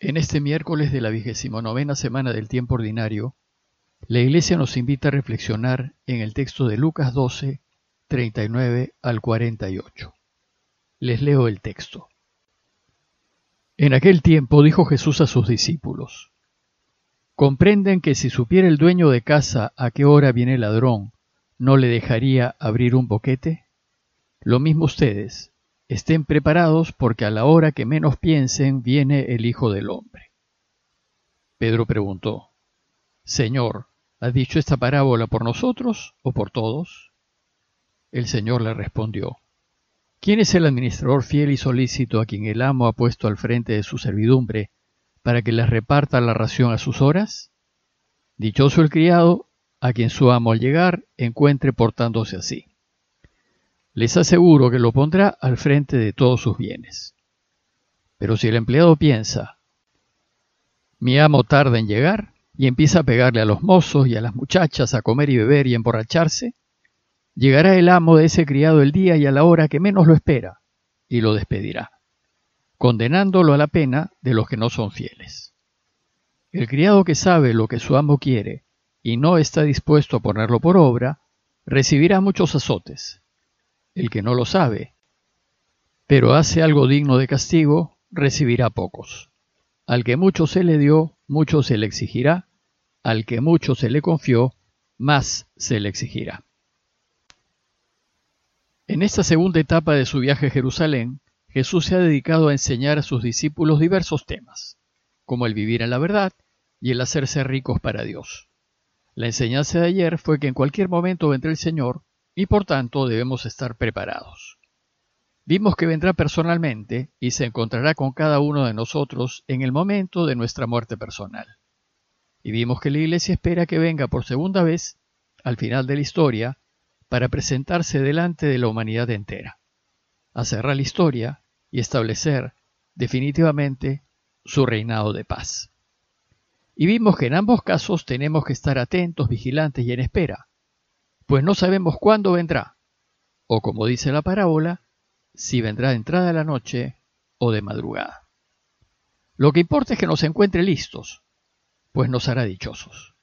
En este miércoles de la vigésimo novena semana del tiempo ordinario, la Iglesia nos invita a reflexionar en el texto de Lucas 12, 39 al 48. Les leo el texto. En aquel tiempo dijo Jesús a sus discípulos, ¿Comprenden que si supiera el dueño de casa a qué hora viene el ladrón, no le dejaría abrir un boquete? Lo mismo ustedes, Estén preparados porque a la hora que menos piensen viene el Hijo del Hombre. Pedro preguntó, Señor, ¿has dicho esta parábola por nosotros o por todos? El Señor le respondió, ¿quién es el administrador fiel y solícito a quien el amo ha puesto al frente de su servidumbre para que les reparta la ración a sus horas? Dichoso el criado a quien su amo al llegar encuentre portándose así les aseguro que lo pondrá al frente de todos sus bienes. Pero si el empleado piensa, mi amo tarda en llegar, y empieza a pegarle a los mozos y a las muchachas a comer y beber y emborracharse, llegará el amo de ese criado el día y a la hora que menos lo espera, y lo despedirá, condenándolo a la pena de los que no son fieles. El criado que sabe lo que su amo quiere y no está dispuesto a ponerlo por obra, recibirá muchos azotes el que no lo sabe, pero hace algo digno de castigo, recibirá pocos. Al que mucho se le dio, mucho se le exigirá, al que mucho se le confió, más se le exigirá. En esta segunda etapa de su viaje a Jerusalén, Jesús se ha dedicado a enseñar a sus discípulos diversos temas, como el vivir en la verdad y el hacerse ricos para Dios. La enseñanza de ayer fue que en cualquier momento vendrá el Señor y por tanto debemos estar preparados. Vimos que vendrá personalmente y se encontrará con cada uno de nosotros en el momento de nuestra muerte personal. Y vimos que la Iglesia espera que venga por segunda vez, al final de la historia, para presentarse delante de la humanidad entera, a cerrar la historia y establecer definitivamente su reinado de paz. Y vimos que en ambos casos tenemos que estar atentos, vigilantes y en espera, pues no sabemos cuándo vendrá, o como dice la parábola, si vendrá de entrada de la noche o de madrugada. Lo que importa es que nos encuentre listos, pues nos hará dichosos.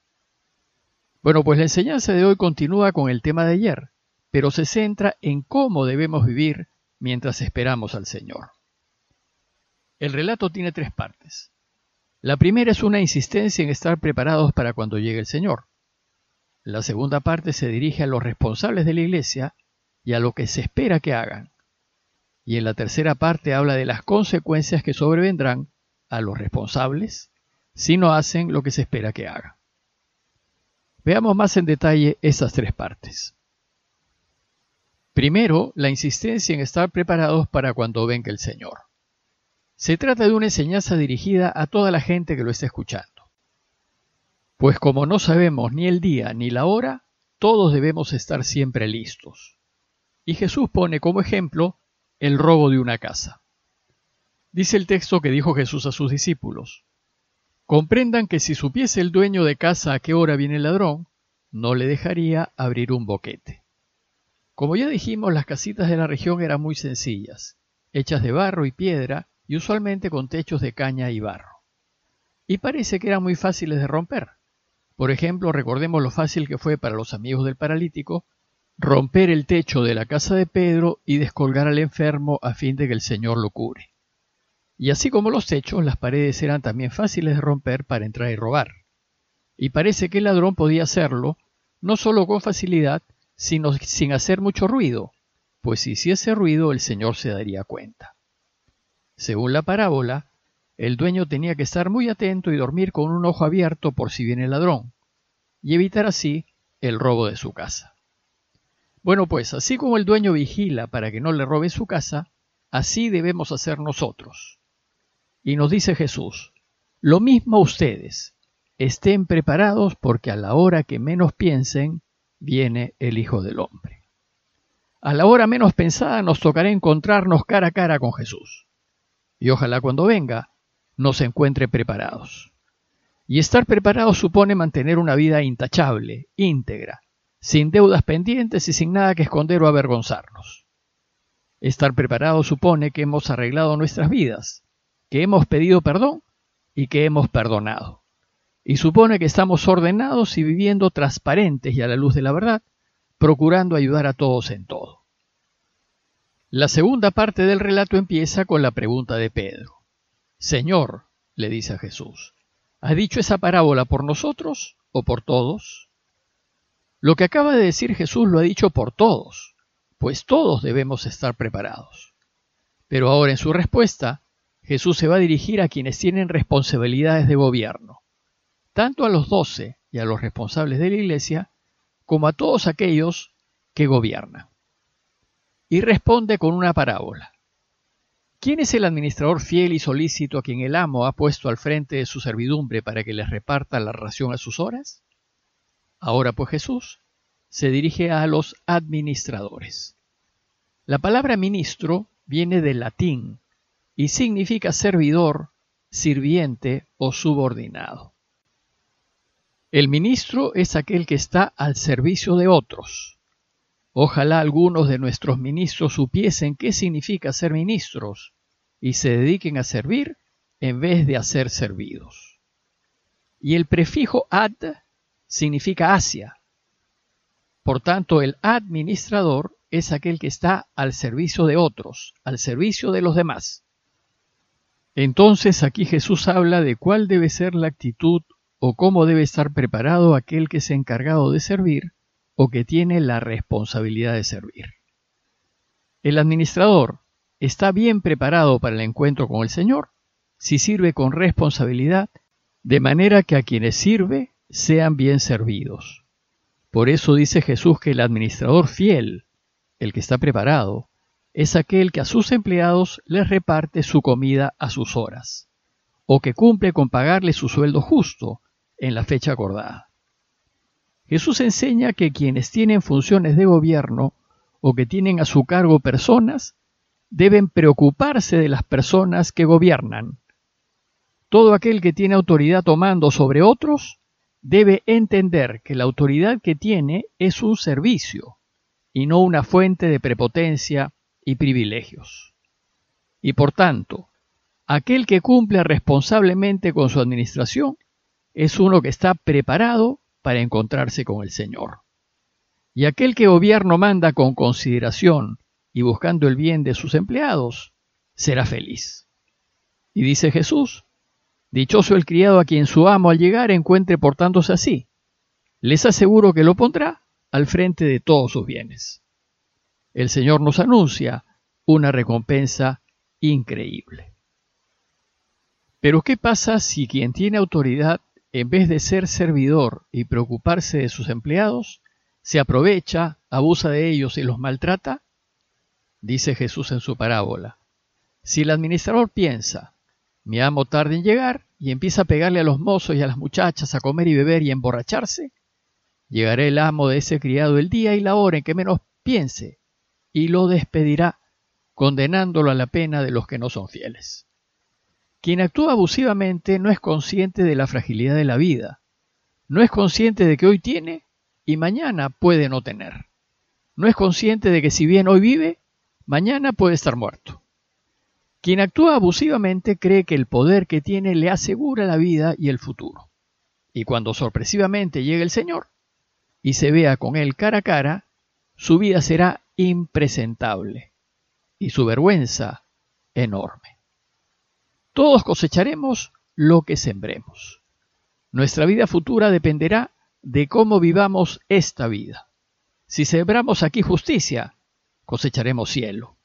Bueno, pues la enseñanza de hoy continúa con el tema de ayer, pero se centra en cómo debemos vivir mientras esperamos al Señor. El relato tiene tres partes. La primera es una insistencia en estar preparados para cuando llegue el Señor. La segunda parte se dirige a los responsables de la Iglesia y a lo que se espera que hagan. Y en la tercera parte habla de las consecuencias que sobrevendrán a los responsables si no hacen lo que se espera que hagan. Veamos más en detalle estas tres partes. Primero, la insistencia en estar preparados para cuando venga el Señor. Se trata de una enseñanza dirigida a toda la gente que lo está escuchando. Pues como no sabemos ni el día ni la hora, todos debemos estar siempre listos. Y Jesús pone como ejemplo el robo de una casa. Dice el texto que dijo Jesús a sus discípulos, comprendan que si supiese el dueño de casa a qué hora viene el ladrón, no le dejaría abrir un boquete. Como ya dijimos, las casitas de la región eran muy sencillas, hechas de barro y piedra y usualmente con techos de caña y barro. Y parece que eran muy fáciles de romper. Por ejemplo, recordemos lo fácil que fue para los amigos del paralítico romper el techo de la casa de Pedro y descolgar al enfermo a fin de que el Señor lo cure. Y así como los techos, las paredes eran también fáciles de romper para entrar y robar. Y parece que el ladrón podía hacerlo no solo con facilidad, sino sin hacer mucho ruido, pues si hiciese ruido el Señor se daría cuenta. Según la parábola, el dueño tenía que estar muy atento y dormir con un ojo abierto por si viene el ladrón, y evitar así el robo de su casa. Bueno, pues así como el dueño vigila para que no le robe su casa, así debemos hacer nosotros. Y nos dice Jesús, lo mismo ustedes, estén preparados porque a la hora que menos piensen, viene el Hijo del Hombre. A la hora menos pensada nos tocará encontrarnos cara a cara con Jesús. Y ojalá cuando venga nos encuentre preparados. Y estar preparados supone mantener una vida intachable, íntegra, sin deudas pendientes y sin nada que esconder o avergonzarnos. Estar preparados supone que hemos arreglado nuestras vidas, que hemos pedido perdón y que hemos perdonado. Y supone que estamos ordenados y viviendo transparentes y a la luz de la verdad, procurando ayudar a todos en todo. La segunda parte del relato empieza con la pregunta de Pedro. Señor, le dice a Jesús, ¿has dicho esa parábola por nosotros o por todos? Lo que acaba de decir Jesús lo ha dicho por todos, pues todos debemos estar preparados. Pero ahora en su respuesta, Jesús se va a dirigir a quienes tienen responsabilidades de gobierno, tanto a los doce y a los responsables de la iglesia, como a todos aquellos que gobiernan. Y responde con una parábola. ¿Quién es el administrador fiel y solícito a quien el amo ha puesto al frente de su servidumbre para que les reparta la ración a sus horas? Ahora pues Jesús se dirige a los administradores. La palabra ministro viene del latín y significa servidor, sirviente o subordinado. El ministro es aquel que está al servicio de otros. Ojalá algunos de nuestros ministros supiesen qué significa ser ministros y se dediquen a servir en vez de a ser servidos. Y el prefijo ad significa hacia. Por tanto, el administrador es aquel que está al servicio de otros, al servicio de los demás. Entonces aquí Jesús habla de cuál debe ser la actitud o cómo debe estar preparado aquel que es encargado de servir o que tiene la responsabilidad de servir. El administrador está bien preparado para el encuentro con el Señor si sirve con responsabilidad, de manera que a quienes sirve sean bien servidos. Por eso dice Jesús que el administrador fiel el que está preparado, es aquel que a sus empleados les reparte su comida a sus horas, o que cumple con pagarle su sueldo justo en la fecha acordada. Jesús enseña que quienes tienen funciones de gobierno o que tienen a su cargo personas, deben preocuparse de las personas que gobiernan. Todo aquel que tiene autoridad tomando sobre otros debe entender que la autoridad que tiene es un servicio y no una fuente de prepotencia y privilegios. Y por tanto, aquel que cumple responsablemente con su administración es uno que está preparado para encontrarse con el Señor. Y aquel que gobierno manda con consideración y buscando el bien de sus empleados, será feliz. Y dice Jesús, Dichoso el criado a quien su amo al llegar encuentre portándose así. Les aseguro que lo pondrá al frente de todos sus bienes. El Señor nos anuncia una recompensa increíble. Pero ¿qué pasa si quien tiene autoridad, en vez de ser servidor y preocuparse de sus empleados, se aprovecha, abusa de ellos y los maltrata? Dice Jesús en su parábola. Si el administrador piensa, mi amo tarde en llegar, y empieza a pegarle a los mozos y a las muchachas a comer y beber y emborracharse, Llegará el amo de ese criado el día y la hora en que menos piense, y lo despedirá, condenándolo a la pena de los que no son fieles. Quien actúa abusivamente no es consciente de la fragilidad de la vida, no es consciente de que hoy tiene y mañana puede no tener. No es consciente de que si bien hoy vive, mañana puede estar muerto. Quien actúa abusivamente cree que el poder que tiene le asegura la vida y el futuro. Y cuando sorpresivamente llega el Señor, y se vea con él cara a cara, su vida será impresentable y su vergüenza enorme. Todos cosecharemos lo que sembremos. Nuestra vida futura dependerá de cómo vivamos esta vida. Si sembramos aquí justicia, cosecharemos cielo.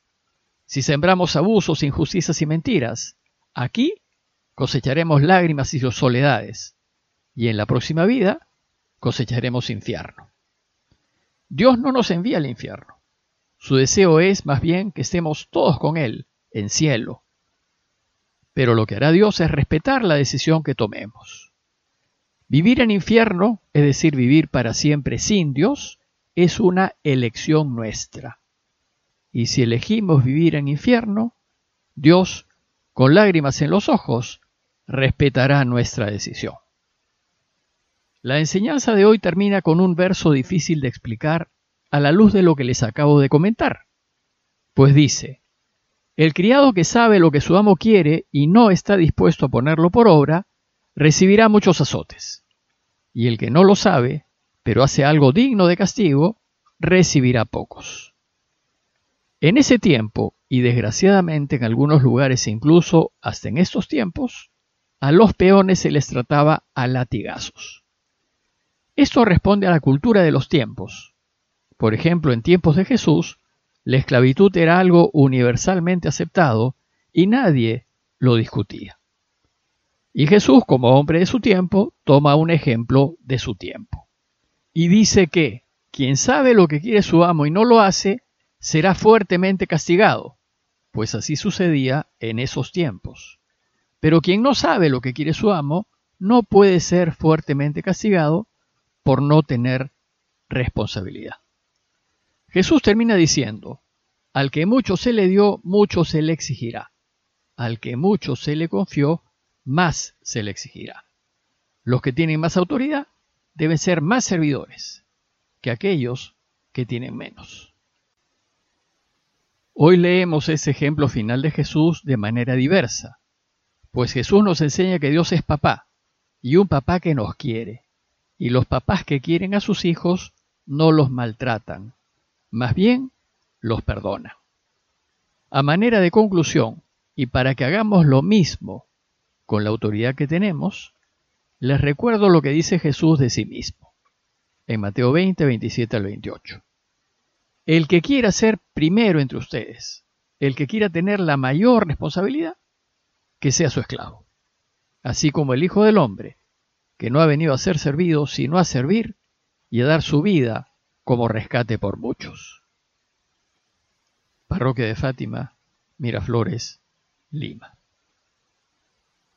Si sembramos abusos, injusticias y mentiras, aquí cosecharemos lágrimas y soledades. Y en la próxima vida cosecharemos infierno. Dios no nos envía al infierno. Su deseo es más bien que estemos todos con Él, en cielo. Pero lo que hará Dios es respetar la decisión que tomemos. Vivir en infierno, es decir, vivir para siempre sin Dios, es una elección nuestra. Y si elegimos vivir en infierno, Dios, con lágrimas en los ojos, respetará nuestra decisión. La enseñanza de hoy termina con un verso difícil de explicar a la luz de lo que les acabo de comentar, pues dice, El criado que sabe lo que su amo quiere y no está dispuesto a ponerlo por obra, recibirá muchos azotes. Y el que no lo sabe, pero hace algo digno de castigo, recibirá pocos. En ese tiempo, y desgraciadamente en algunos lugares e incluso hasta en estos tiempos, a los peones se les trataba a latigazos. Esto responde a la cultura de los tiempos. Por ejemplo, en tiempos de Jesús, la esclavitud era algo universalmente aceptado y nadie lo discutía. Y Jesús, como hombre de su tiempo, toma un ejemplo de su tiempo. Y dice que quien sabe lo que quiere su amo y no lo hace, será fuertemente castigado, pues así sucedía en esos tiempos. Pero quien no sabe lo que quiere su amo, no puede ser fuertemente castigado por no tener responsabilidad. Jesús termina diciendo, al que mucho se le dio, mucho se le exigirá. Al que mucho se le confió, más se le exigirá. Los que tienen más autoridad deben ser más servidores que aquellos que tienen menos. Hoy leemos ese ejemplo final de Jesús de manera diversa, pues Jesús nos enseña que Dios es papá, y un papá que nos quiere, y los papás que quieren a sus hijos no los maltratan, más bien los perdona. A manera de conclusión, y para que hagamos lo mismo con la autoridad que tenemos, les recuerdo lo que dice Jesús de sí mismo, en Mateo 20, 27 al 28. El que quiera ser primero entre ustedes, el que quiera tener la mayor responsabilidad, que sea su esclavo. Así como el Hijo del Hombre, que no ha venido a ser servido, sino a servir y a dar su vida como rescate por muchos. Parroquia de Fátima, Miraflores, Lima.